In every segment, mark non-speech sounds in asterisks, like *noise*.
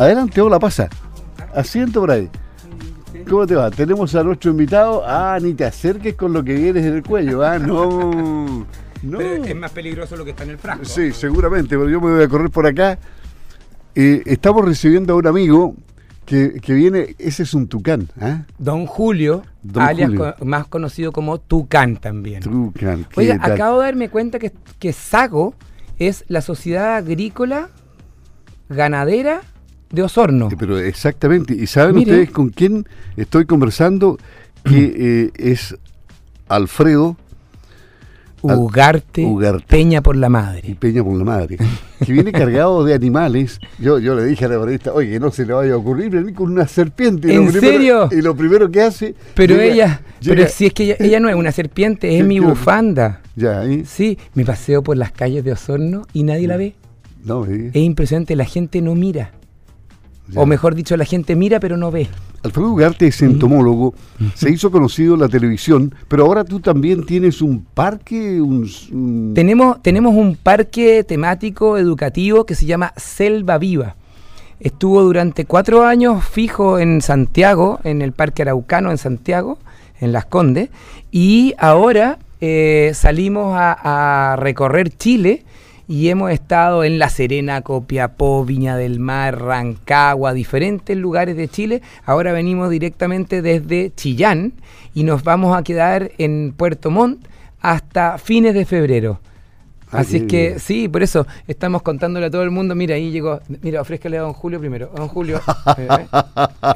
Adelante, hola, pasa. Asiento por ahí. ¿Cómo te va? Tenemos a nuestro invitado. Ah, ni te acerques con lo que vienes en el cuello. Ah, no. *laughs* No. Pero es más peligroso lo que está en el frasco. Sí, seguramente, pero yo me voy a correr por acá. Eh, estamos recibiendo a un amigo que, viene, ese es un tucán. ¿eh? Don Julio, alias más conocido como Tucán también. Tucán. Oiga, acabo de darme cuenta que, que Sago es la sociedad agrícola ganadera de Osorno. Pero exactamente. ¿Y saben ustedes con quién estoy conversando? Que eh, es Alfredo Ugarte, Peña por la Madre. Y Peña por la Madre. Que viene cargado de animales. Yo, yo le dije a la periodista, oye, que no se le vaya a ocurrir venir con una serpiente. ¿En serio? Y lo primero que hace. Pero ella, pero si es que ella, no es una serpiente, es mi bufanda. Ya. Sí, me paseo por las calles de Osorno y nadie la ve. No, Es impresionante, la gente no mira. O mejor dicho, la gente mira pero no ve. Alfredo Ugarte es entomólogo, se hizo conocido en la televisión, pero ahora tú también tienes un parque. Un, Tenemos, tenemos un parque temático educativo que se llama Selva Viva. Estuvo durante cuatro años fijo en Santiago, en el Parque Araucano en Santiago, en Las Condes, y ahora eh, salimos a recorrer Chile y hemos estado en La Serena, Copiapó, Viña del Mar, Rancagua, diferentes lugares de Chile. Ahora venimos directamente desde Chillán y nos vamos a quedar en Puerto Montt hasta fines de febrero. Así es que sí, por eso estamos contándole a todo el mundo. Mira, ahí llegó. Mira, ofrézcale a don Julio primero. Don Julio. *laughs* Eh,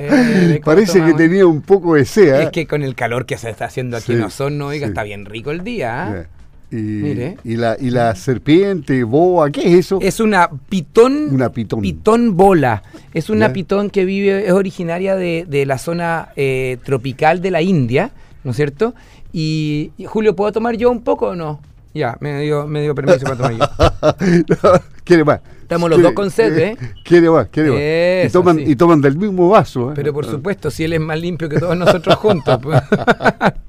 eh, *laughs* Parece que tenía un poco de sed. Es que con el calor que se está haciendo aquí en Osorno, oiga, está bien rico el día. Y, la, y la serpiente, boa, ¿qué es eso? Es una pitón. Una pitón. Pitón bola. Es una pitón que vive, es originaria de, la zona eh, tropical de la India, ¿no es cierto? Y, Julio, ¿puedo tomar yo un poco o no? Ya, me dio, me dio permiso para tomar yo. *laughs* quiere más. Estamos los dos con sed, ¿eh? *laughs* Quiere más, quiere más. Y toman, y toman del mismo vaso. ¿eh? Pero por supuesto, si él es más limpio que todos nosotros juntos. Pues. *laughs*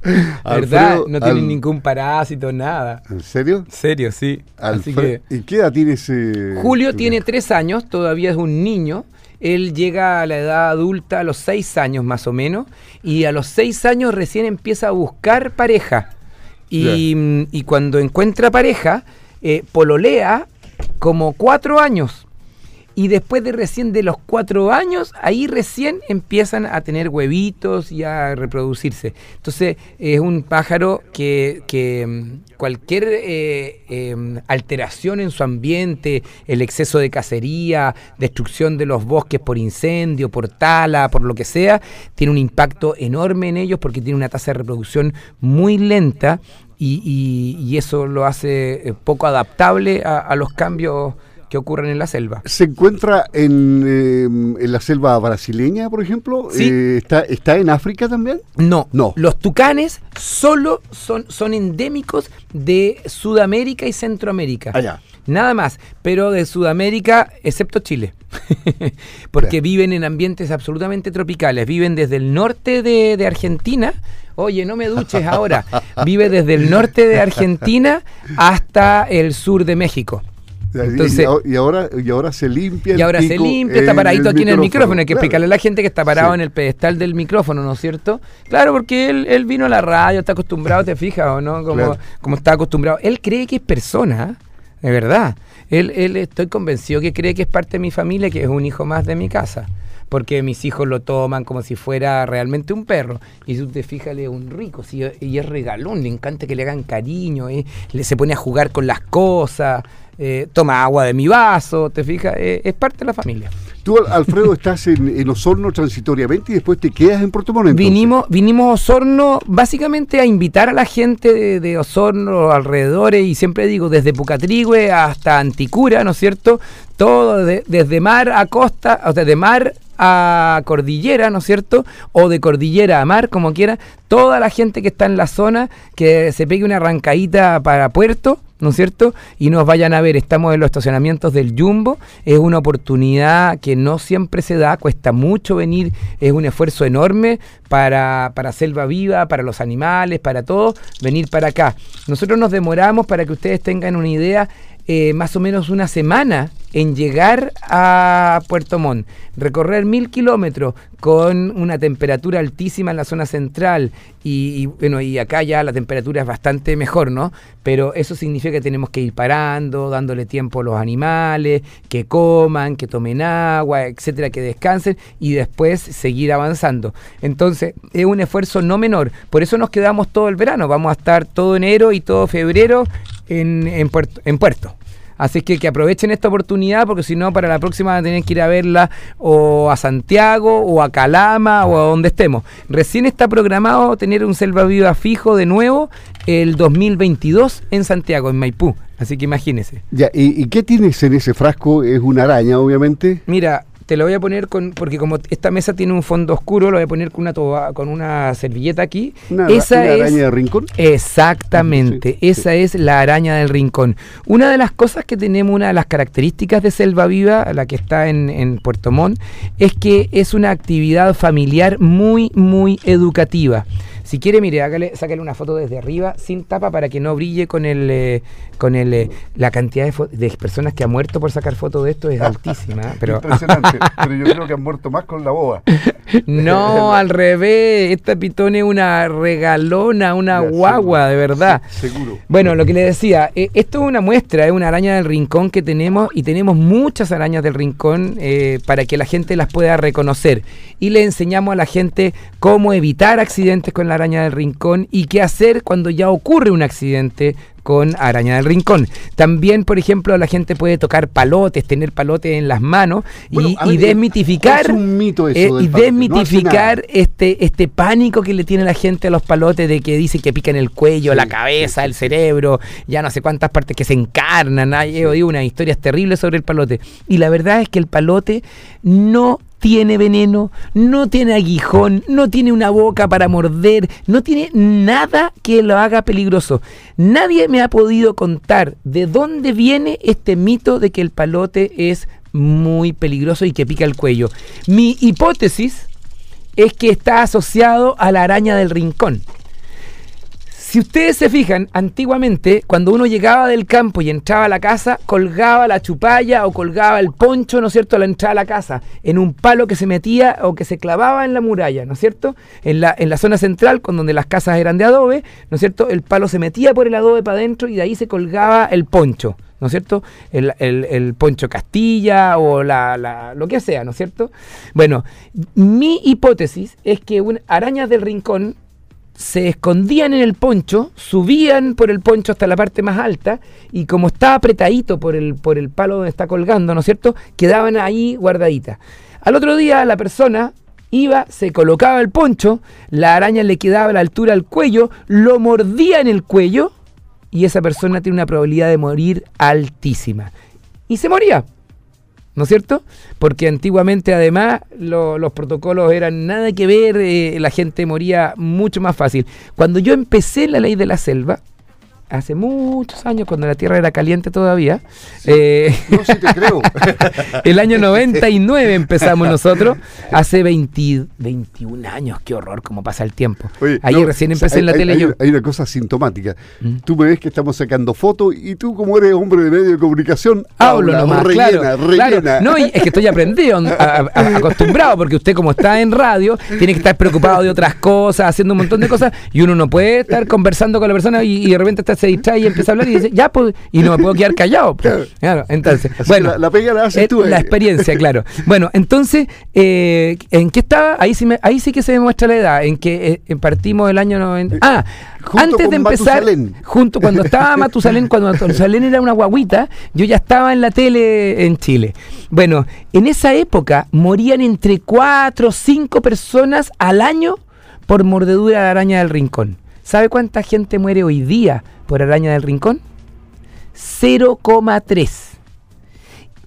*laughs* ¿Verdad? no tiene ningún parásito, nada. ¿En serio? Serio, sí. Así que... ¿Y qué edad tiene ese...? Julio tiene tres años, todavía es un niño. Él llega a la edad adulta a los seis años más o menos. Y a los seis años recién empieza a buscar pareja. Y, cuando encuentra pareja, eh, pololea como cuatro años. Y después de recién de los cuatro años, ahí recién empiezan a tener huevitos y a reproducirse. Entonces es un pájaro que, mm, cualquier eh, em, alteración en su ambiente, el exceso de cacería, destrucción de los bosques por incendio, por tala, por lo que sea, tiene un impacto enorme en ellos porque tiene una tasa de reproducción muy lenta y, eso lo hace eh, poco adaptable a, los cambios que ocurren en la selva. ¿Se encuentra en, eh, la selva brasileña, por ejemplo? Eh, ¿está, ¿Está en África también? No, no. Los tucanes solo son, son endémicos de Sudamérica y Centroamérica. Allá. Nada más, pero de Sudamérica, excepto Chile. *laughs* Porque viven en ambientes absolutamente tropicales. Viven desde el norte de, Argentina. Oye, no me duches ahora. *laughs* Vive desde el norte de Argentina hasta el sur de México. Entonces, y, ahora, y ahora se limpia. Y ahora se limpia, está paradito aquí en el micrófono. Hay que explicarle a la gente que está parado en el pedestal del micrófono, ¿no es cierto? Claro, porque él, él vino a la radio, está acostumbrado, ¿te fijas o no? Como, como está acostumbrado. Él cree que es persona. De verdad. Él, él estoy convencido que cree que es parte de mi familia, que es un hijo más de mi casa. Porque mis hijos lo toman como si fuera realmente un perro. Y si te fijas, es un rico, y es regalón, le encanta que le hagan cariño, eh, le, se pone a jugar con las cosas, eh, toma agua de mi vaso, te fijas, eh, es parte de la familia. Tú, Alfredo, estás en, Osorno transitoriamente y después te quedas en Puerto Montt. Vinimos, vinimos a Osorno básicamente a invitar a la gente de, Osorno, alrededores, y siempre digo, desde Pucatrigüe hasta Anticura, ¿no es cierto? Todo desde mar a costa, o sea, de mar a cordillera, ¿no es cierto? O de cordillera a mar, como quiera. Toda la gente que está en la zona, que se pegue una arrancadita para puerto, ¿no es cierto? Y nos vayan a ver, estamos en los estacionamientos del Jumbo, es una oportunidad que no siempre se da, cuesta mucho venir, es un esfuerzo enorme para, para Selva Viva, para los animales, para todo, venir para acá. Nosotros nos demoramos para que ustedes tengan una idea eh, más o menos una semana en llegar a Puerto Montt, recorrer mil kilómetros con una temperatura altísima en la zona central y, bueno, y acá ya la temperatura es bastante mejor, ¿no? Pero eso significa que tenemos que ir parando, dándole tiempo a los animales, que coman, que tomen agua, etcétera, que descansen y después seguir avanzando. Entonces, es un esfuerzo no menor. Por eso nos quedamos todo el verano. Vamos a estar todo enero y todo febrero en, en, puerto, en puerto. Así que que aprovechen esta oportunidad porque si no, para la próxima van a tener que ir a verla o a Santiago o a Calama o a donde estemos. Recién está programado tener un Selva Viva fijo de nuevo el 2022 en Santiago, en Maipú. Así que imagínense. Ya, ¿y, ¿y qué tienes en ese frasco? Es una araña, obviamente. Mira, te lo voy a poner con, porque como esta mesa tiene un fondo oscuro, lo voy a poner con una toba, con una servilleta aquí. Una, esa una es, araña de rincón. Exactamente, Sí, esa es la araña del rincón. Una de las cosas que tenemos, una de las características de Selva Viva, la que está en, en Puerto Montt, es que es una actividad familiar muy, muy educativa. Si quiere, mire, hágale, sácale una foto desde arriba, sin tapa, para que no brille con el, eh, con el, eh, la cantidad de, de personas que ha muerto por sacar fotos de esto es altísima. ¿eh? Pero Impresionante. *laughs* pero yo creo que han muerto más con la boba. no, *laughs* al revés, esta pitón es una regalona, una Ya, guagua, seguro. de verdad. Sí, seguro. Bueno, lo que le decía, eh, esto es una muestra, es una araña del rincón que tenemos y tenemos muchas arañas del rincón para que la gente las pueda reconocer. Y le enseñamos a la gente cómo evitar accidentes con la araña del rincón y qué hacer cuando ya ocurre un accidente con araña del rincón. También, por ejemplo, la gente puede tocar palotes, tener palotes en las manos y, Bueno, a y ver, desmitificar es un mito eso eh, del y no desmitificar este, este pánico que le tiene la gente a los palotes de que dice que pican el cuello, Sí, la cabeza, sí, el cerebro, ya no sé cuántas partes que se encarnan. Hay he oído unas historias terribles sobre el palote. Y la verdad es que el palote no tiene veneno, no tiene aguijón, no tiene una boca para morder, no tiene nada que lo haga peligroso. Nadie me ha podido contar de dónde viene este mito de que el palote es muy peligroso y que pica el cuello. Mi hipótesis es que está asociado a la araña del rincón. Si ustedes se fijan, antiguamente, cuando uno llegaba del campo y entraba a la casa, colgaba la chupalla o colgaba el poncho, ¿no es cierto?, a la entrada a la casa, en un palo que se metía o que se clavaba en la muralla, ¿no es cierto? En la, en la zona central, con donde las casas eran de adobe, ¿no es cierto?, el palo se metía por el adobe para adentro y de ahí se colgaba el poncho. ¿no es cierto? El, el- el poncho Castilla o la, la- lo que sea, ¿no es cierto? Bueno, mi hipótesis es que un, arañas del rincón se escondían en el poncho, subían por el poncho hasta la parte más alta y como estaba apretadito por el, por el palo donde está colgando, ¿no es cierto? Quedaban ahí guardaditas. Al otro día la persona iba, se colocaba el poncho, la araña le quedaba a la altura del cuello, lo mordía en el cuello y esa persona tiene una probabilidad de morir altísima. Y se moría. ¿No es cierto? Porque antiguamente además lo- los protocolos eran nada que ver, eh, la gente moría mucho más fácil. Cuando yo empecé la ley de la selva, hace muchos años, cuando la tierra era caliente todavía, eh, No, sí te creo. *laughs* el año 99 empezamos nosotros, *laughs* hace 20 21 años, qué horror cómo pasa el tiempo. Oye, no, recién o sea, empecé en la hay- tele hay, yo. Hay una cosa sintomática. Mm. Tú me ves que estamos sacando fotos y tú, como eres hombre de medio de comunicación, Hablo hablas, nomás, rellena, claro, rellena. claro. No, y es que estoy aprendido, *laughs* a- a- a- acostumbrado, porque usted como está en radio, tiene que estar preocupado de otras cosas, haciendo un montón de cosas, y uno no puede estar conversando con la persona y, y de repente hasta se distrae y empieza a hablar y dice, ya, pues, y no me puedo quedar callado. pues. Claro. Entonces, Así bueno. la- la pega la haces eh, La eh. experiencia, *laughs* claro. Bueno, entonces, eh, ¿en qué estaba? Ahí sí, me- ahí sí que se demuestra la edad, en que eh, partimos el año 90. Ah, Junto antes de empezar, Matusalén. junto cuando estaba *laughs* Matusalén, cuando Matusalén era una guaguita, yo ya estaba en la tele en Chile. Bueno, en esa época morían entre 4 o 5 personas al año por mordedura de araña del rincón. ¿Sabe cuánta gente muere hoy día por araña del rincón? 0,3.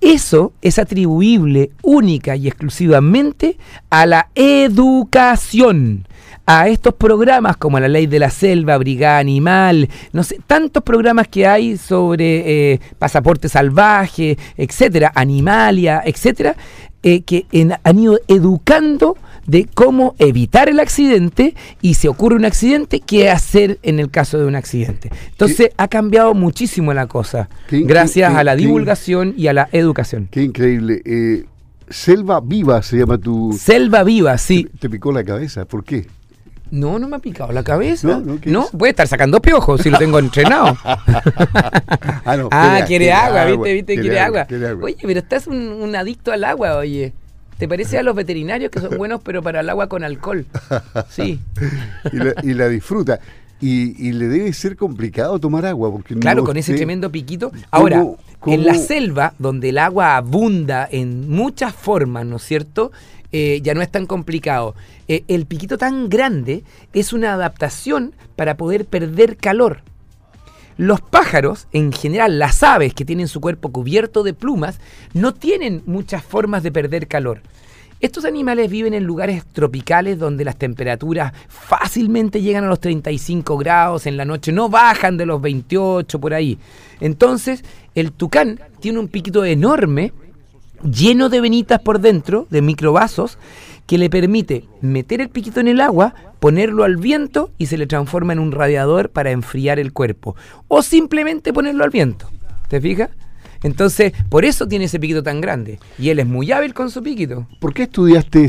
Eso es atribuible única y exclusivamente a la educación, a estos programas como la ley de la selva, Brigada Animal, no sé, tantos programas que hay sobre eh, pasaporte salvaje, etcétera, animalia, etcétera, eh, que en- han ido educando de cómo evitar el accidente y si ocurre un accidente, qué hacer en el caso de un accidente. Entonces ha cambiado muchísimo la cosa, gracias a la divulgación y a la educación. Qué increíble. Eh, Selva Viva se llama tu... Selva Viva, sí. te picó la cabeza, ¿por qué? No, no me ha picado la cabeza. No, no, puede estar sacando piojos si lo tengo entrenado. *laughs* ah, no, ah quiere, agua, ¿viste? ¿viste? Quiere, agua. Oye, pero estás un, un, adicto al agua, oye. ¿Te parece a los veterinarios que son *laughs* buenos, pero para el agua con alcohol? Sí. *laughs* y, la, disfruta. Y, le debe ser complicado tomar agua. porque Claro, con ese tremendo piquito. Ahora, en la selva, donde el agua abunda en muchas formas, ¿no es cierto? Eh, ya no es tan complicado. Eh, el piquito tan grande es una adaptación para poder perder calor. Los pájaros, en general las aves que tienen su cuerpo cubierto de plumas, no tienen muchas formas de perder calor. Estos animales viven en lugares tropicales donde las temperaturas fácilmente llegan a los 35 grados en la noche, no bajan de los 28 por ahí. Entonces, el tucán tiene un piquito enorme lleno de venitas por dentro, de microvasos, que le permite meter el piquito en el agua, ponerlo al viento y se le transforma en un radiador para enfriar el cuerpo. O simplemente ponerlo al viento. ¿Te fijas? Entonces, por eso tiene ese piquito tan grande. Y él es muy hábil con su piquito. ¿Por qué estudiaste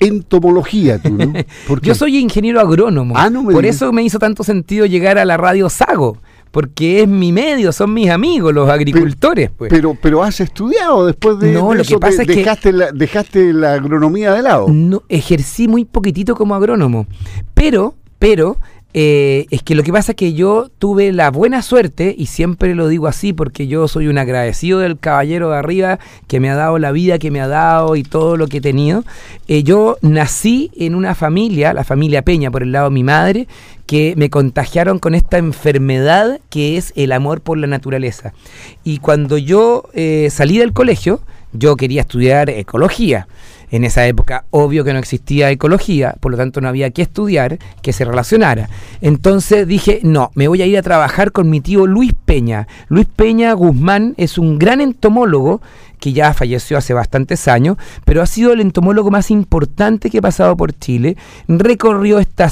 entomología tú, no? *laughs* Yo soy ingeniero agrónomo. Ah, por eso me hizo tanto sentido llegar a la radio Sago porque es mi medio, son mis amigos, los agricultores. Pues. Pero, pero has estudiado después de, no, lo que pasa es dejaste, la, dejaste la agronomía de lado. No, ejercí muy poquitito como agrónomo, pero, pero eh, es que lo que pasa es que yo tuve la buena suerte, y siempre lo digo así porque yo soy un agradecido del caballero de arriba que me ha dado la vida que me ha dado y todo lo que he tenido. Eh, yo nací en una familia, la familia Peña por el lado de mi madre, que me contagiaron con esta enfermedad que es el amor por la naturaleza. Y cuando yo eh, salí del colegio, yo quería estudiar ecología. En esa época, obvio que no existía ecología, por lo tanto no había que estudiar que se relacionara. Entonces dije, no, me voy a ir a trabajar con mi tío Luis Peña. Luis Peña Guzmán es un gran entomólogo que ya falleció hace bastantes años, pero ha sido el entomólogo más importante que ha pasado por Chile. Recorrió esta,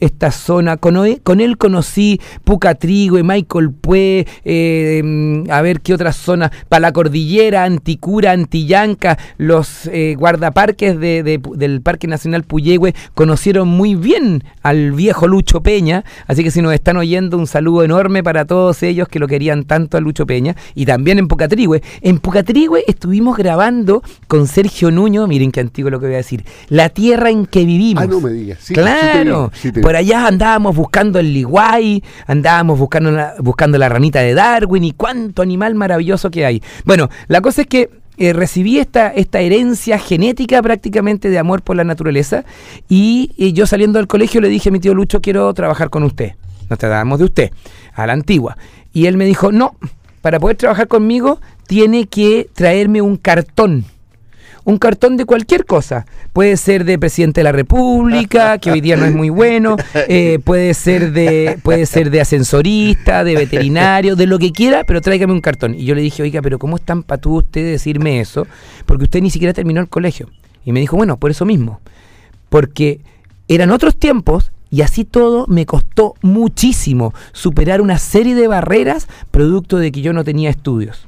esta zona, con, con él conocí Pucatrigo y Michael Pue, eh, a ver qué otras zonas, para la cordillera, Anticura, Antillanca, los eh, guardaparques del Parque Nacional Puyehue conocieron muy bien al viejo Lucho Peña, así que si nos están oyendo, un saludo enorme para todos ellos que lo querían tanto a Lucho Peña, y también en Pucatrigüe. En Pucatrigüe estuvimos grabando con Sergio Nuño, miren qué antiguo lo que voy a decir, la tierra en que vivimos. Ah, no me digas. claro, por allá andábamos buscando el liguay, andábamos buscando la, buscando la ranita de Darwin y cuánto animal maravilloso que hay. Bueno, la cosa es que eh, recibí esta, esta herencia genética prácticamente de amor por la naturaleza y, y, yo saliendo del colegio le dije a mi tío Lucho, quiero trabajar con usted. Nos tratamos de usted, a la antigua. Y él me dijo, no, para poder trabajar conmigo tiene que traerme un cartón. Un cartón de cualquier cosa. Puede ser de presidente de la República, que hoy día no es muy bueno. Eh, puede, ser de, puede ser de ascensorista, de veterinario, de lo que quiera, pero tráigame un cartón. Y yo le dije, oiga, pero ¿cómo es tan patú usted decirme eso? Porque usted ni siquiera terminó el colegio. Y me dijo, bueno, por eso mismo. Porque eran otros tiempos y así todo me costó muchísimo superar una serie de barreras producto de que yo no tenía estudios.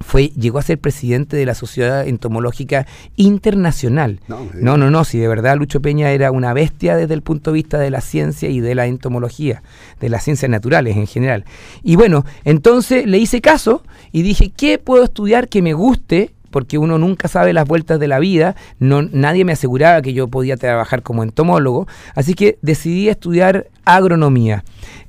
Fue, llegó a ser presidente de la Sociedad Entomológica Internacional. No, no, no, si de verdad Lucho Peña era una bestia desde el punto de vista de la ciencia y de la entomología, de las ciencias naturales en general. Y bueno, entonces le hice caso y dije, ¿qué puedo estudiar que me guste porque uno nunca sabe las vueltas de la vida, no, nadie me aseguraba que yo podía trabajar como entomólogo, así que decidí estudiar agronomía.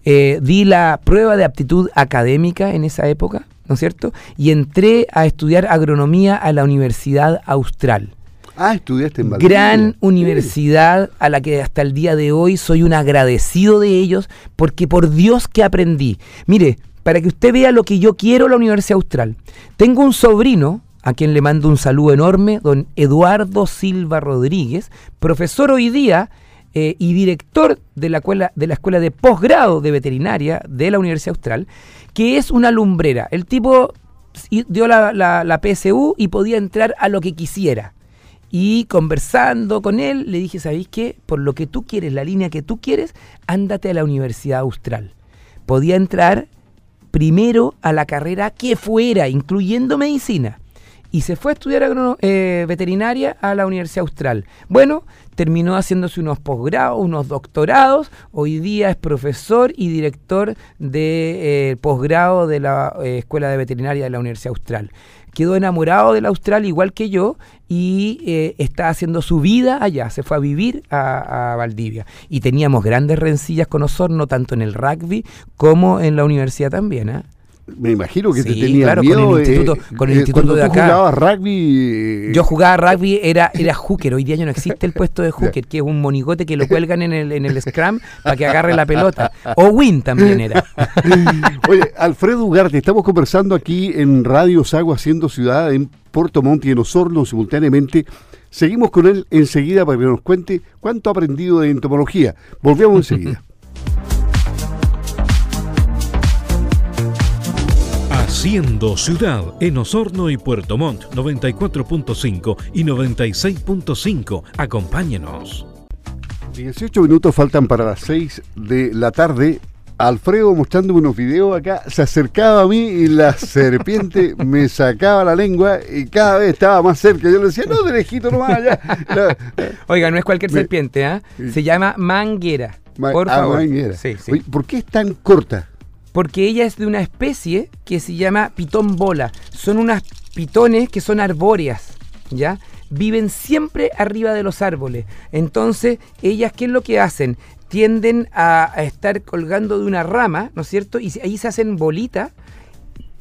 Eh, di la prueba de aptitud académica en esa época, ¿no es cierto? Y entré a estudiar agronomía a la Universidad Austral. Ah, estudiaste en Valdivia. Gran universidad a la que hasta el día de hoy soy un agradecido de ellos, porque por Dios que aprendí. Mire, para que usted vea lo que yo quiero la Universidad Austral. Tengo un sobrino a quien le mando un saludo enorme, don Eduardo Silva Rodríguez, profesor hoy día eh, y director de la, escuela, de de Posgrado de Veterinaria de la Universidad Austral, que es una lumbrera. El tipo dio la, la, PSU y podía entrar a lo que quisiera. Y conversando con él, le dije, ¿sabéis qué? Por lo que tú quieres, la línea que tú quieres, ándate a la Universidad Austral. Podía entrar primero a la carrera que fuera, incluyendo medicina. Y se fue a estudiar eh, veterinaria a la Universidad Austral. Bueno, terminó haciéndose unos posgrados, unos doctorados. Hoy día es profesor y director de eh, posgrado de la eh, Escuela de Veterinaria de la Universidad Austral quedó enamorado del Austral igual que yo y está haciendo su vida allá, se fue a vivir a, Valdivia. Y teníamos grandes rencillas con Osorno, tanto en el rugby como en la universidad también. ¿Eh? Me imagino que te tenía miedo. Con el instituto, eh, con el eh, instituto de acá. jugabas rugby. Yo jugaba rugby, era, era hooker. Hoy día ya no existe el puesto de hooker, que es un monigote que lo cuelgan en el, en el scrum para que agarre la pelota. O win también era. *laughs* Oye, Alfredo Ugarte, estamos conversando aquí en Radio Sago Haciendo Ciudad en Puerto Montt y en Osorno simultáneamente. Seguimos con él enseguida para que nos cuente cuánto ha aprendido de entomología. Volvemos enseguida. *laughs* Haciendo ciudad en Osorno y Puerto Montt 94.5 y 96.5. Acompáñenos. 18 minutos faltan para las 6 de la tarde. Alfredo mostrándome unos videos acá, se acercaba a mí y la *laughs* serpiente me sacaba la lengua y cada vez estaba más cerca. Yo le decía, no, de lejito nomás allá. Oiga, no es cualquier serpiente, ¿ah? Se llama manguera. por ah, favor. Manguera. Sí, sí. ¿Por qué es tan corta? Porque ella es de una especie que se llama pitón bola. Son unas pitones que son arbóreas, ¿ya? Viven siempre arriba de los árboles. Entonces, ellas, ¿qué es lo que hacen? Tienden a, estar colgando de una rama, ¿no es cierto? Y ahí se hacen bolitas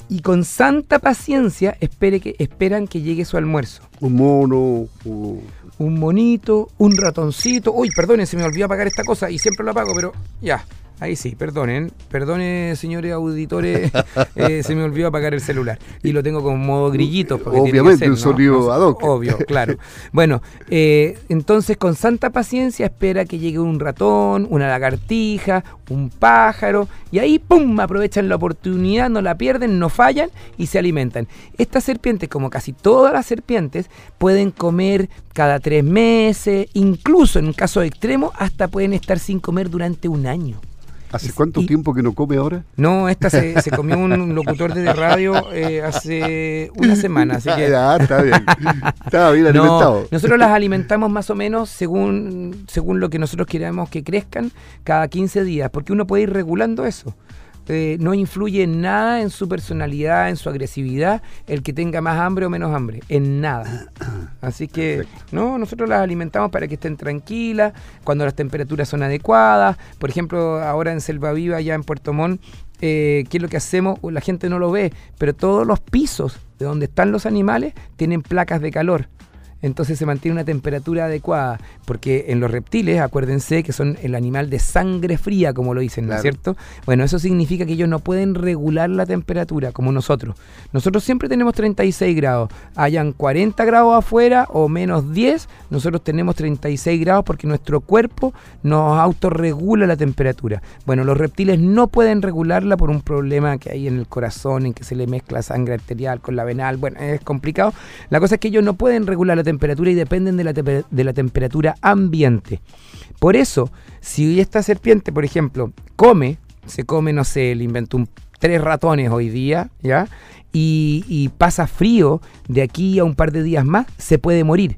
y con santa paciencia espere que, esperan que llegue su almuerzo. Un mono. Un monito, un ratoncito. Uy, perdone, se me olvidó apagar esta cosa y siempre lo apago, pero ya. Ahí sí, perdonen, perdone señores auditores, *laughs* eh, se me olvidó apagar el celular y lo tengo como modo grillito. Obviamente, un sonido ad hoc. Obvio, claro. *laughs* Bueno, eh, entonces con santa paciencia espera que llegue un ratón, una lagartija, un pájaro y ahí ¡pum! aprovechan la oportunidad, no la pierden, no fallan y se alimentan. Estas serpientes, como casi todas las serpientes, pueden comer cada tres meses, incluso en un caso extremo, hasta pueden estar sin comer durante un año. ¿Hace cuánto tiempo que no come ahora? No, esta se, comió un locutor de radio eh, hace una semana, así que... Ya, está bien. Estaba bien alimentado. nosotros las alimentamos más o menos según, según lo que nosotros queremos que crezcan cada 15 días, porque uno puede ir regulando eso. Eh, no influye en nada en su personalidad, en su agresividad, el que tenga más hambre o menos hambre, en nada. *coughs* Así que, no, nosotros las alimentamos para que estén tranquilas, cuando las temperaturas son adecuadas. Por ejemplo, ahora en Selva Viva, allá en Puerto Montt, eh, ¿qué es lo que hacemos? La gente no lo ve, pero todos los pisos de donde están los animales tienen placas de calor entonces se mantiene una temperatura adecuada, porque en los reptiles, acuérdense que son el animal de sangre fría, como lo dicen, ¿no es cierto? Bueno, eso significa que ellos no pueden regular la temperatura como nosotros. Nosotros siempre tenemos 36 grados, hayan 40 grados afuera o menos 10, nosotros tenemos 36 grados porque nuestro cuerpo nos autorregula la temperatura. Bueno, los reptiles no pueden regularla por un problema que hay en el corazón, en que se le mezcla sangre arterial con la venal, bueno, es complicado. La cosa es que ellos no pueden regular la temperatura y dependen de la, de la temperatura ambiente. Por eso, si esta serpiente, por ejemplo, come, se come, no sé, le inventó un, tres ratones hoy día, ¿ya? Y pasa frío de aquí a un par de días más, se puede morir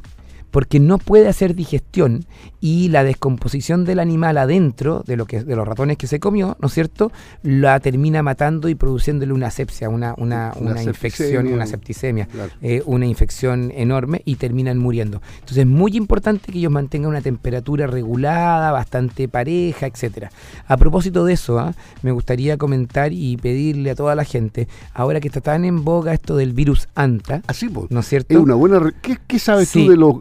porque no puede hacer digestión y la descomposición del animal adentro de lo que de los ratones que se comió, ¿no es cierto? La termina matando y produciéndole una sepsia, una, una, una, infección, una septicemia, eh, una infección enorme y terminan muriendo. Entonces es muy importante que ellos mantengan una temperatura regulada, bastante pareja, etcétera. A propósito de eso, ¿ah? me gustaría comentar y pedirle a toda la gente, ahora que está tan en boga esto del virus ANTA, Así, ¿no es cierto? Es una buena. ¿Qué, sabes tú de los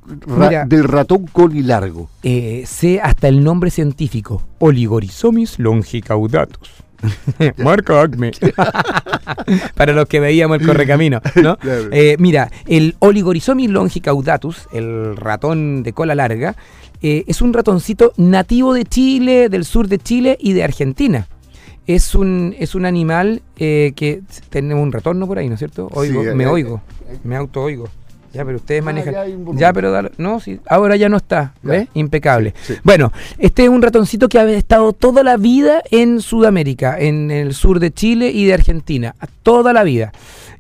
del ratón colilargo. Eh, sé hasta el nombre científico, Oligorizomis longicaudatus. *laughs* Marca Acme. *laughs* Para los que veíamos el correcamino, ¿no? Eh, mira, el Oligorizomis longicaudatus, el ratón de cola larga, eh, es un ratoncito nativo de Chile, del sur de Chile y de Argentina. Es un, es un animal que tenemos un retorno por ahí, ¿no es cierto? Oigo, me oigo, me auto oigo. Ya, pero ustedes Ah, manejan. ya pero dale- no, sí, ahora ya no está, Ya. ¿ves? Impecable. Sí, sí. Bueno, este es un ratoncito que ha estado toda la vida en Sudamérica, en el sur de Chile y de Argentina, toda la vida.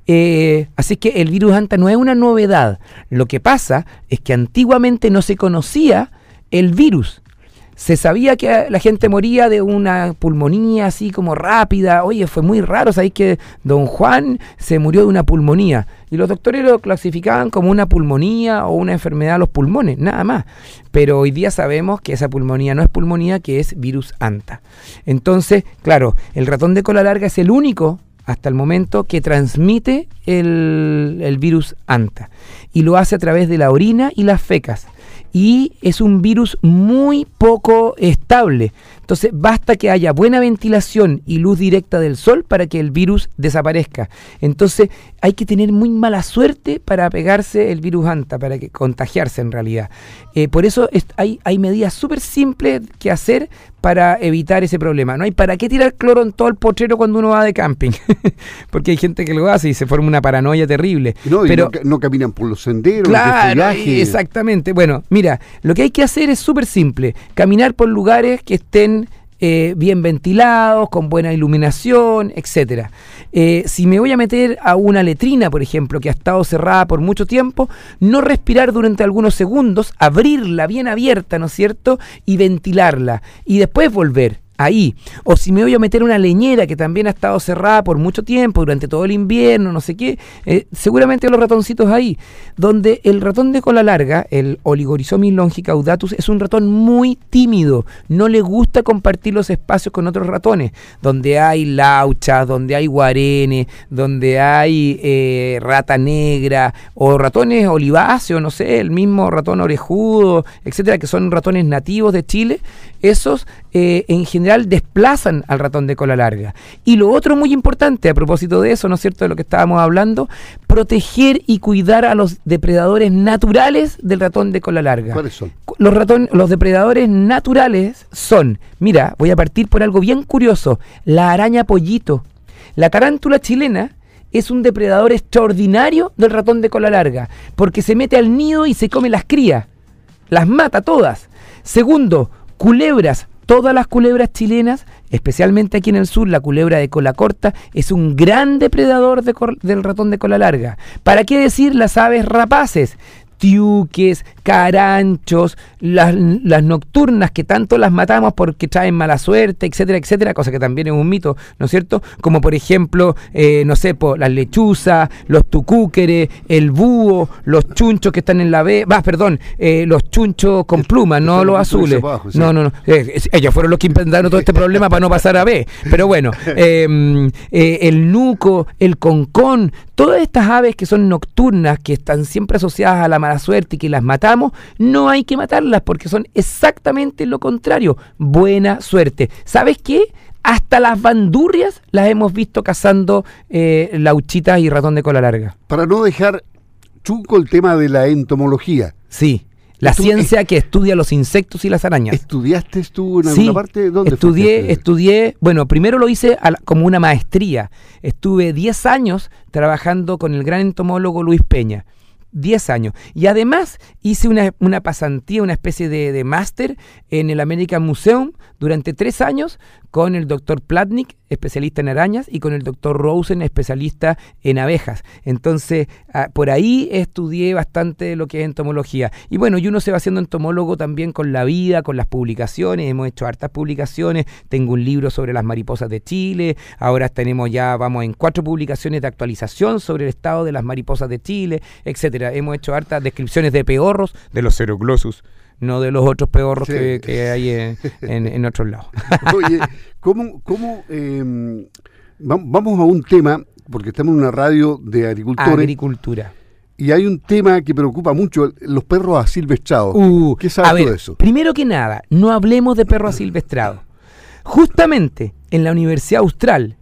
Eh, así que el virus anta no es una novedad. Lo que pasa es que antiguamente no se conocía el virus. Se sabía que la gente moría de una pulmonía así como rápida. Oye, fue muy raro, sabéis que don Juan se murió de una pulmonía. Y los doctores lo clasificaban como una pulmonía o una enfermedad de los pulmones, nada más. Pero hoy día sabemos que esa pulmonía no es pulmonía, que es virus anta. Entonces, claro, el ratón de cola larga es el único hasta el momento que transmite el, el virus anta. Y lo hace a través de la orina y las fecas y es un virus muy poco estable. Entonces basta que haya buena ventilación y luz directa del sol para que el virus desaparezca. Entonces hay que tener muy mala suerte para pegarse el virus anta, para que contagiarse en realidad. Eh, por eso es- hay, hay medidas súper simples que hacer para evitar ese problema. No hay para qué tirar cloro en todo el potrero cuando uno va de camping, *laughs* porque hay gente que lo hace y se forma una paranoia terrible. No, y Pero, no, ca- no caminan por los senderos, de Claro, exactamente. Bueno, mira, lo que hay que hacer es súper simple. Caminar por lugares que estén eh, bien ventilados, con buena iluminación, etcétera. Eh, si me voy a meter a una letrina, por ejemplo, que ha estado cerrada por mucho tiempo, no respirar durante algunos segundos, abrirla bien abierta, ¿no es cierto? Y ventilarla. Y después volver ahí. O si me voy a meter una leñera que también ha estado cerrada por mucho tiempo, durante todo el invierno, no sé qué, eh, seguramente los ratoncitos ahí. Donde el ratón de cola larga, el Oligorhizomys longicaudatus, es un ratón muy tímido. No le gusta compartir los espacios con otros ratones. Donde hay lauchas, donde hay guarenes, donde hay eh, rata negra o ratones oliváceos, no sé, el mismo ratón orejudo, etcétera, que son ratones nativos de Chile. Esos eh, en general desplazan al ratón de cola larga. Y lo otro muy importante a propósito de eso, ¿no es cierto?, de lo que estábamos hablando, proteger y cuidar a los depredadores naturales del ratón de cola larga. ¿Cuáles son? Los, ratón, los depredadores naturales son, mira, voy a partir por algo bien curioso, la araña pollito. La tarántula chilena es un depredador extraordinario del ratón de cola larga, porque se mete al nido y se come las crías, las mata todas. Segundo, culebras. Todas las culebras chilenas, especialmente aquí en el sur, la culebra de cola corta, es un gran depredador del ratón de cola larga. ¿Para qué decir las aves rapaces? Tiuques, caranchos, las, las nocturnas que tanto las matamos porque traen mala suerte, etcétera, etcétera, cosa que también es un mito, ¿no es cierto? Como por ejemplo, eh, no sé, po, las lechuzas, los tucúqueres, el búho, los chunchos que están en la B, va, perdón, eh, los chunchos con plumas, no los azules. para abajo, sí. No, no, no. eh, ellos fueron los que inventaron todo este problema para no pasar a B. Pero bueno, *laughs* eh, eh, el nuco, el concón, todas estas aves que son nocturnas, que están siempre asociadas a la mala suerte y que las matamos, no hay que matarlas porque son exactamente lo contrario, buena suerte. ¿Sabes qué? Hasta las bandurrias las hemos visto cazando eh, lauchitas y ratón de cola larga. Para no dejar chunco el tema de la entomología. Sí. La ciencia que estudia los insectos y las arañas. ¿Estudiaste tú en Sí, alguna parte? ¿Dónde estudié, estudié, bueno, primero lo hice la- como una maestría. Estuve 10 años trabajando con el gran entomólogo Luis Peña. 10 años. Y además hice una, pasantía, una especie de, de máster en el American Museum durante tres años con el doctor Platnik, especialista en arañas, y con el doctor Rosen, especialista en abejas. Entonces, ah, por ahí estudié bastante lo que es entomología. Y bueno, y uno se va haciendo entomólogo también con la vida, con las publicaciones. Hemos hecho hartas publicaciones. Tengo un libro sobre las mariposas de Chile. Ahora tenemos ya, vamos en cuatro publicaciones de actualización sobre el estado de las mariposas de Chile, etcétera. Hemos hecho hartas descripciones de peorros, de los ceroglossus, no de los otros peorros Sí. que, que hay en, en- en otros lados. *laughs* Oye, ¿cómo, cómo eh, vam- vamos a un tema, porque estamos en una radio de agricultores, Agricultura. y hay un tema que preocupa mucho, los perros asilvestrados. Uh, ¿Qué sabes a tú ver, de eso? Primero que nada, no hablemos de perro asilvestrado. Justamente en la Universidad Austral,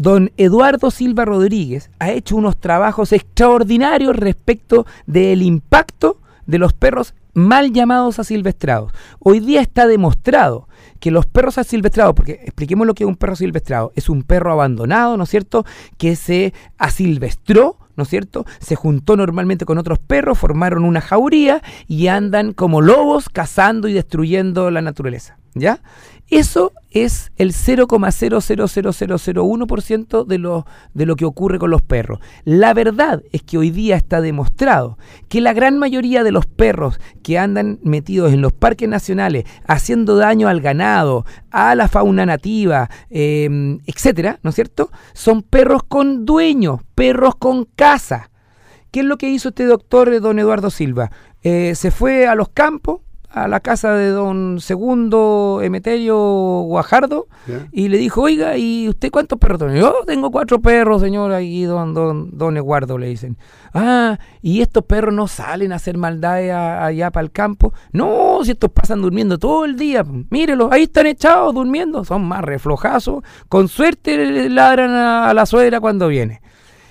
don Eduardo Silva Rodríguez ha hecho unos trabajos extraordinarios respecto del impacto de los perros mal llamados asilvestrados. Hoy día está demostrado que los perros asilvestrados, porque expliquemos lo que es un perro asilvestrado, es un perro abandonado, ¿no es cierto?, que se asilvestró ¿no es cierto? Se juntó normalmente con otros perros, formaron una jauría y andan como lobos cazando y destruyendo la naturaleza. ¿Ya? Eso es el 0,000001% de lo, de lo que ocurre con los perros. La verdad es que hoy día está demostrado que la gran mayoría de los perros que andan metidos en los parques nacionales haciendo daño al ganado, a la fauna nativa, em, etcétera, ¿no es cierto? Son perros con dueños, perros con casa. ¿Qué es lo que hizo este doctor, eh, don Eduardo Silva? Eh, se fue a los campos, a la casa de don Segundo Emeterio Guajardo y le dijo, oiga, ¿y usted cuántos perros tiene? Yo tengo cuatro perros, señor, ahí don, don, don Eduardo le dicen. Ah, ¿y estos perros no salen a hacer maldades allá para el campo? No, si estos pasan durmiendo todo el día. Mírelos, ahí están echados durmiendo, son más reflojazos. Con suerte ladran a la suegra cuando viene.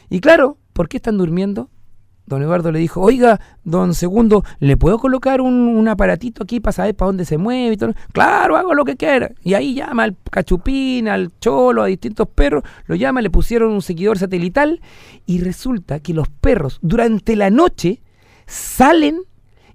Y claro, ¿por qué están durmiendo? Don Eduardo le dijo, oiga, don Segundo, ¿le puedo colocar un, aparatito aquí para saber para dónde se mueve? Y todo? Claro, hago lo que quiera. Y ahí llama al cachupín, al cholo, a distintos perros, lo llama, le pusieron un seguidor satelital y resulta que los perros durante la noche salen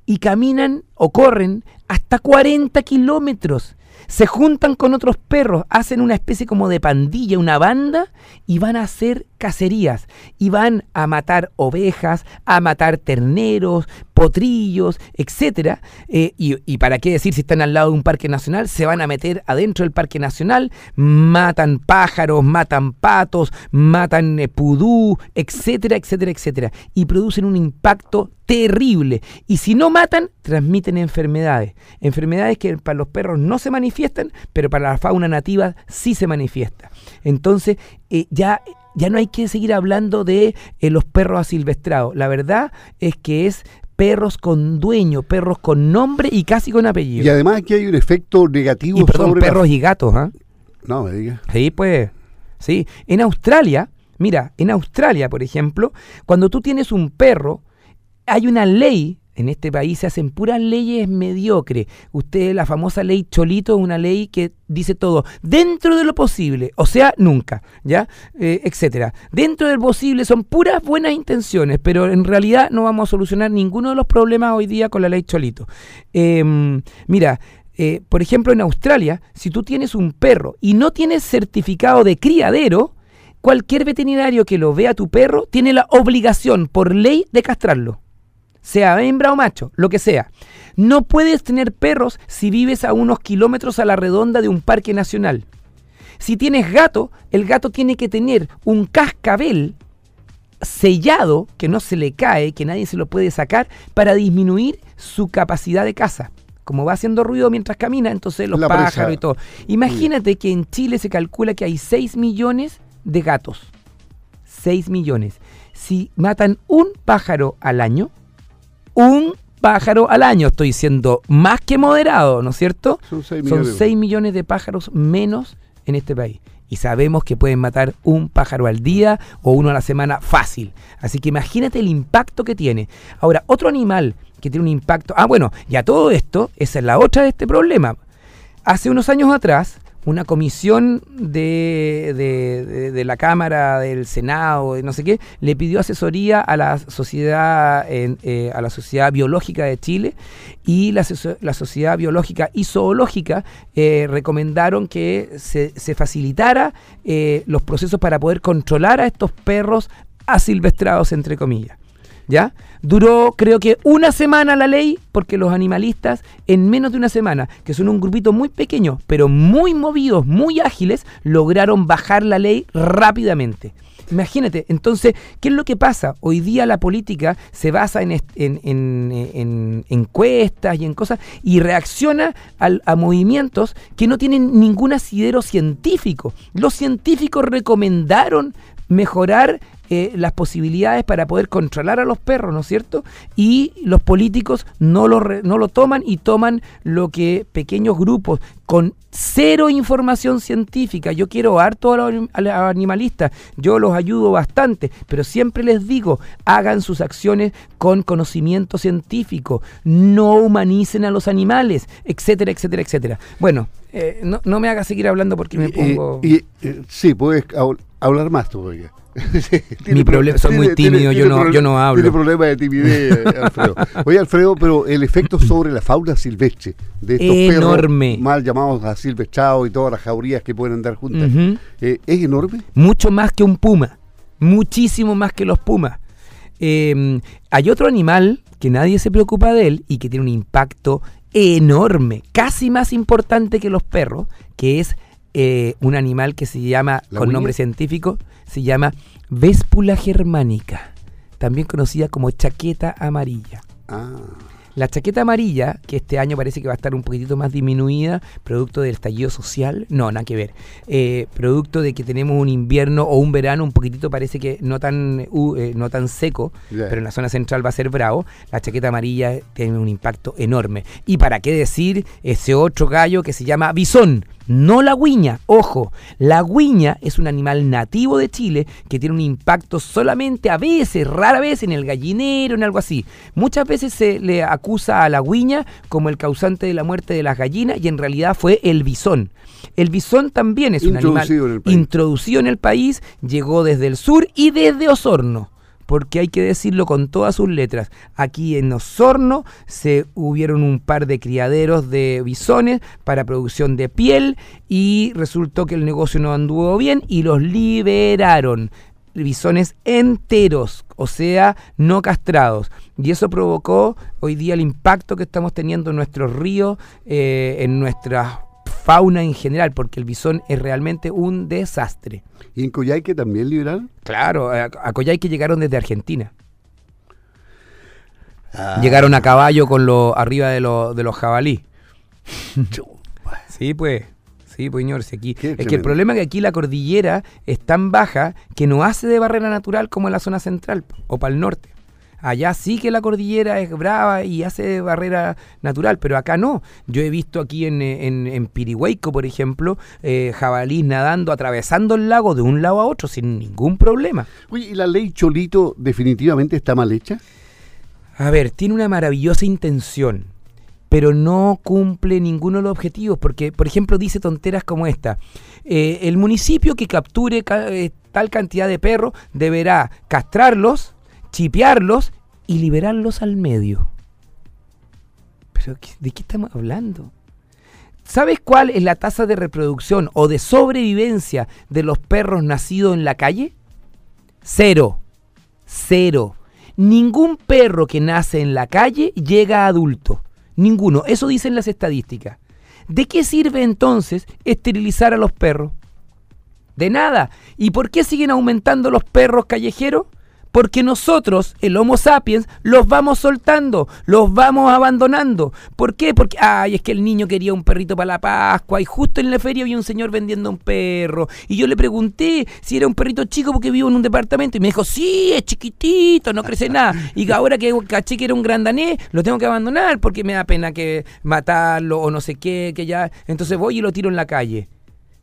y caminan o corren hasta 40 kilómetros se juntan con otros perros, hacen una especie como de pandilla, una banda, y van a hacer cacerías. Y van a matar ovejas, a matar terneros, potrillos, etc. Eh, y, para qué decir si están al lado de un parque nacional, se van a meter adentro del parque nacional, matan pájaros, matan patos, matan eh, pudú, etcétera, etcétera, etcétera. Y producen un impacto terrible. Y si no matan, transmiten enfermedades. Enfermedades que para los perros no se manifiestan, pero para la fauna nativa sí se manifiesta. Entonces, eh, ya ya no hay que seguir hablando de los perros asilvestrados. La verdad es que es perros con dueño, perros con nombre y casi con apellido. Y además aquí hay un efecto negativo y, perdón, perros y gatos, ¿ah? No me digas. Sí, pues. Sí. En Australia, mira, en Australia, por ejemplo, cuando tú tienes un perro, hay una ley en este país se hacen puras leyes mediocres. Usted, la famosa ley Cholito, es una ley que dice todo dentro de lo posible, o sea, nunca, ¿ya? Eh, etcétera. Dentro del posible son puras buenas intenciones, pero en realidad no vamos a solucionar ninguno de los problemas hoy día con la ley Cholito. Em, mira, eh, por ejemplo, en Australia, si tú tienes un perro y no tienes certificado de criadero, cualquier veterinario que lo vea a tu perro tiene la obligación por ley de castrarlo sea hembra o macho, lo que sea. No puedes tener perros si vives a unos kilómetros a la redonda de un parque nacional. Si tienes gato, el gato tiene que tener un cascabel sellado, que no se le cae, que nadie se lo puede sacar, para disminuir su capacidad de caza. Como va haciendo ruido mientras camina, entonces los pájaros y todo. Imagínate que en Chile se calcula que hay 6 millones de gatos. 6 millones. Si matan un pájaro al año, un pájaro al año. Estoy siendo más que moderado, ¿no es cierto? Son 6 millones. de pájaros menos en este país. Y sabemos que pueden matar un pájaro al día o uno a la semana fácil. Así que imagínate el impacto que tiene. Ahora, otro animal que tiene un impacto... Ah, bueno, ya todo esto, esa es la otra de este problema. Hace unos años atrás, una comisión de, de, la Cámara, del Senado, de no sé qué, le pidió asesoría a la sociedad, eh, a la sociedad biológica de Chile y la, sociedad biológica y zoológica eh, recomendaron que se, se facilitara eh, los procesos para poder controlar a estos perros asilvestrados, entre comillas. ¿Ya? Duró creo que una semana la ley porque los animalistas en menos de una semana, que son un grupito muy pequeño, pero muy movidos, muy ágiles, lograron bajar la ley rápidamente. Imagínate, entonces, ¿qué es lo que pasa? Hoy día la política se basa en, en, encuestas y en cosas y reacciona a movimientos que no tienen ningún asidero científico. Los científicos recomendaron mejorar eh, las posibilidades para poder controlar a los perros, ¿no es cierto? Y los políticos no lo, no lo toman y toman lo que pequeños grupos con cero información científica. Yo quiero harto a los, animalistas, yo los ayudo bastante, pero siempre les digo, hagan sus acciones con conocimiento científico, no humanicen a los animales, etcétera, etcétera, etcétera. Bueno, eh, no, me haga seguir hablando porque me pongo... Y, sí, puedes hablar más todavía. *laughs* Mi problema, soy muy tímido, yo, no, yo no hablo. Tiene problema de timidez, *laughs* Alfredo. Oye, Alfredo, pero el efecto sobre la fauna silvestre de estos Enorme. perros mal llamados a silvestrados y todas las jaurías que pueden andar juntas, eh, ¿es enorme? Mucho más que un puma. Muchísimo más que los pumas. Eh, hay otro animal que nadie se preocupa de él y que tiene un impacto enorme, casi más importante que los perros, que es eh, un animal que se llama, ¿La con nombre científico, se llama Véspula germanica, también conocida como chaqueta amarilla. Ah, La chaqueta amarilla, que este año parece que va a estar un poquitito más disminuida, producto del estallido social, no, nada que ver. Eh, producto de que tenemos un invierno o un verano un poquitito parece que no tan, uh, eh, no tan seco, pero en la zona central va a ser bravo. La chaqueta amarilla tiene un impacto enorme. Y para qué decir ese otro gallo que se llama bisón. No la guiña, ojo, la guiña es un animal nativo de Chile que tiene un impacto solamente a veces, rara vez en el gallinero, en algo así. Muchas veces se le acusa a la guiña como el causante de la muerte de las gallinas y en realidad fue el bisón. El bisón también es un animal Introducido en el país. introducido en el país, llegó desde el sur y desde Osorno. Porque hay que decirlo con todas sus letras. Aquí en Osorno se hubieron un par de criaderos de bisones para producción de piel y resultó que el negocio no anduvo bien y los liberaron. Bisones enteros, o sea, no castrados. Y eso provocó hoy día el impacto que estamos teniendo en nuestros ríos, eh, en nuestra fauna en general, porque el bisón es realmente un desastre. ¿y en Coyhaique también liberaron? Claro, a, a Coyhaique llegaron desde Argentina. Ah, Llegaron a caballo con lo arriba de, lo- de los jabalí. *laughs* Sí, pues. Sí, pues, señor. sí, aquí. Qué Es que el problema es que aquí la cordillera es tan baja que no hace de barrera natural como en la zona central o para el norte. Allá sí que la cordillera es brava y hace barrera natural, pero acá no. Yo he visto aquí en, eh, en, en Pirihueico, por ejemplo, eh, jabalís nadando, atravesando el lago de un lado a otro sin ningún problema. Oye, ¿y la ley Cholito definitivamente está mal hecha? A ver, tiene una maravillosa intención, pero no cumple ninguno de los objetivos, porque, por ejemplo, dice tonteras como esta. Eh, el municipio que capture ca- eh, tal cantidad de perros deberá castrarlos, chipearlos y liberarlos al medio. ¿Pero de qué estamos hablando? ¿Sabes cuál es la tasa de reproducción o de sobrevivencia de los perros nacidos en la calle? Cero. Cero. Ningún perro que nace en la calle llega a adulto. Ninguno. Eso dicen las estadísticas. ¿De qué sirve entonces esterilizar a los perros? De nada. ¿Y por qué siguen aumentando los perros callejeros? Porque nosotros, el Homo sapiens, los vamos soltando, los vamos abandonando. ¿Por qué? Porque, ay, es que el niño quería un perrito para la Pascua y justo en la feria había un señor vendiendo un perro. Y yo le pregunté si era un perrito chico porque vivo en un departamento. Y me dijo, sí, es chiquitito, no crece nada. Y ahora que caché que era un gran danés, lo tengo que abandonar porque me da pena que matarlo o no sé qué, que ya. Entonces voy y lo tiro en la calle.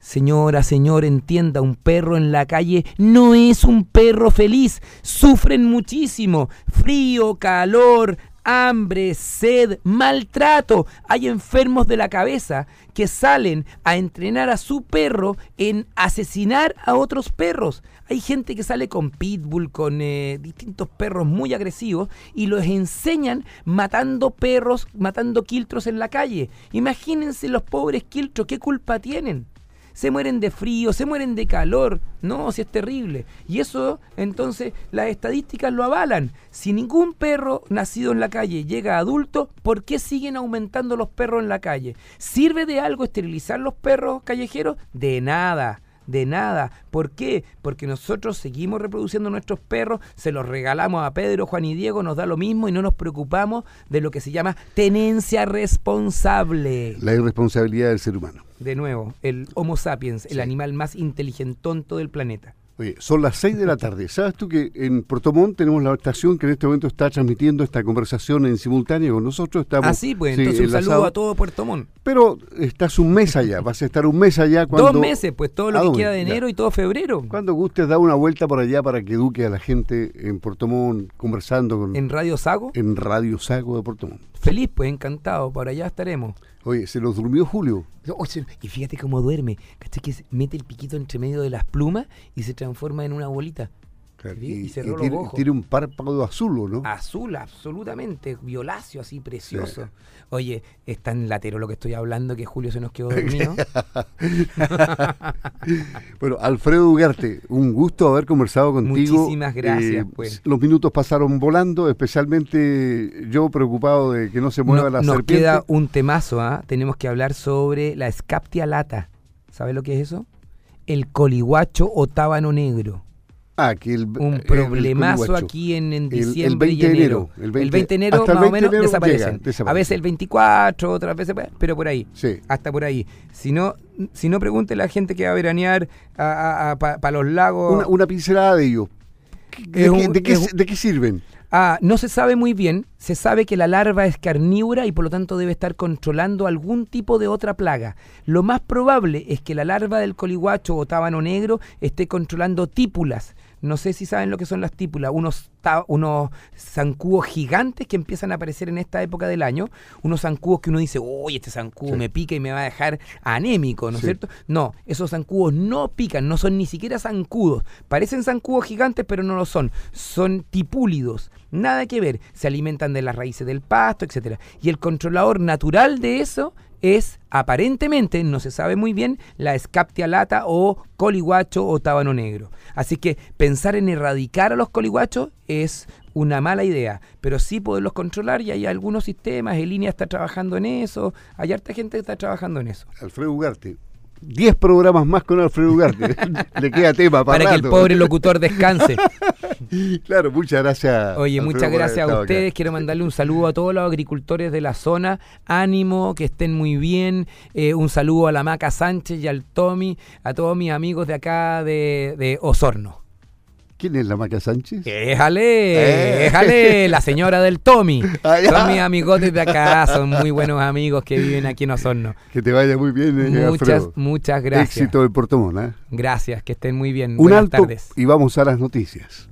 Señora, señor, entienda, un perro en la calle no es un perro feliz. Sufren muchísimo. Frío, calor, hambre, sed, maltrato. Hay enfermos de la cabeza que salen a entrenar a su perro en asesinar a otros perros. Hay gente que sale con pitbull, con eh, distintos perros muy agresivos y los enseñan matando perros, matando quiltros en la calle. Imagínense los pobres quiltros, ¿qué culpa tienen? Se mueren de frío, se mueren de calor. No, si es terrible. Y eso, entonces, las estadísticas lo avalan. Si ningún perro nacido en la calle llega adulto, ¿por qué siguen aumentando los perros en la calle? ¿Sirve de algo esterilizar los perros callejeros? De nada. De nada. ¿Por qué? Porque nosotros seguimos reproduciendo nuestros perros, se los regalamos a Pedro, Juan y Diego, nos da lo mismo y no nos preocupamos de lo que se llama tenencia responsable. La irresponsabilidad del ser humano. De nuevo, el Homo sapiens, el Sí. animal más inteligentonto del planeta. Oye, son las 6 de la tarde. ¿Sabes tú que en Puerto Montt tenemos la estación que en este momento está transmitiendo esta conversación en simultáneo con nosotros? Estamos, Así pues, sí, entonces un saludo a todo Puerto Montt. Pero estás un mes allá, vas a estar un mes allá cuando... Dos meses, pues todo ¿A lo que dónde? queda de Ya. enero y todo febrero. Cuando gustes, da una vuelta por allá para que eduque a la gente en Puerto Montt, conversando con, en, En Radio Sago. Radio Sago de Puerto Montt. Feliz, pues encantado, por allá estaremos. Oye, se nos durmió Julio. Oye, y fíjate cómo duerme. ¿Cachai? Que mete el piquito entre medio de las plumas y se transforma en una bolita. Claro, Y- y y, cerró y los tiene, ojos. tiene un párpado azul, ¿o ¿no? Azul, absolutamente, violáceo, así precioso. Oye, es tan latero lo que estoy hablando que Julio se nos quedó *laughs* dormido. *laughs* Bueno, Alfredo Ugarte, un gusto haber conversado contigo. Muchísimas gracias, pues. Los minutos pasaron volando, especialmente yo preocupado de que no se mueva No- la nos serpiente. queda un temazo, ¿ah? Tenemos que hablar sobre la escaptia lata. ¿Sabes lo que es eso? El coliguacho o tábano negro. Ah, el, Un problemazo aquí en, en El- el diciembre 20 y de enero. enero, el 20 el 20 de enero hasta más o 20 de menos enero desaparecen. llega, desaparecen. A veces el 24, otras veces, pero por ahí. Sí. Hasta por ahí. Si no, si no pregunte la gente que va a veranear para los lagos. Una, una pincelada de ellos. ¿De, qué, un- de qué- es un- de qué sirven? Ah, no se sabe muy bien. Se sabe que la larva es carnívora y por lo tanto debe estar controlando algún tipo de otra plaga. Lo más probable es que la larva del coliguacho o tábano negro esté controlando típulas. No sé si saben lo que son las típulas, unos, unos zancudos gigantes que empiezan a aparecer en esta época del año, unos zancudos que uno dice, uy, este zancudo Sí. me pica y me va a dejar anémico, ¿no es Sí. cierto? No, esos zancudos no pican, no son ni siquiera zancudos. Parecen zancudos gigantes, pero no lo son. Son tipúlidos. Nada que ver. Se alimentan de las raíces del pasto, etcétera. Y el controlador natural de eso es, aparentemente, no se sabe muy bien, la escaptia lata o coliguacho o tábano negro. Así que pensar en erradicar a los coliguachos es una mala idea, pero sí poderlos controlar y hay algunos sistemas, el línea está trabajando en eso, hay harta gente que está trabajando en eso. Alfredo Ugarte. 10 programas más con Alfredo Ugarte. *laughs* Le queda tema para, Para que el pobre locutor descanse. *laughs* Claro, muchas gracias. Oye, Alfredo, muchas gracias a acá. ustedes. Quiero mandarle un saludo a todos los agricultores de la zona. Ánimo, que estén muy bien. Eh, un saludo a la Maca Sánchez y al Tommy, a todos mis amigos de acá de, de Osorno. ¿Quién es la Maca Sánchez? ¡Éjale! Eh. ¡Éjale! La señora del Tommy. *laughs* Ah. Son mis amigotes de acá, son muy buenos amigos que viven aquí en Osorno. Que te vaya muy bien, eh, Muchas, Alfredo. muchas gracias. Éxito Puerto Montt, ¿eh? Gracias, que estén muy bien. Un Buenas alto tardes. y vamos a las noticias.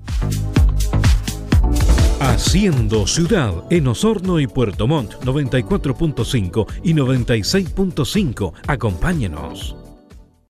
Haciendo ciudad en Osorno y Puerto Montt 94.5 y 96.5. Acompáñenos.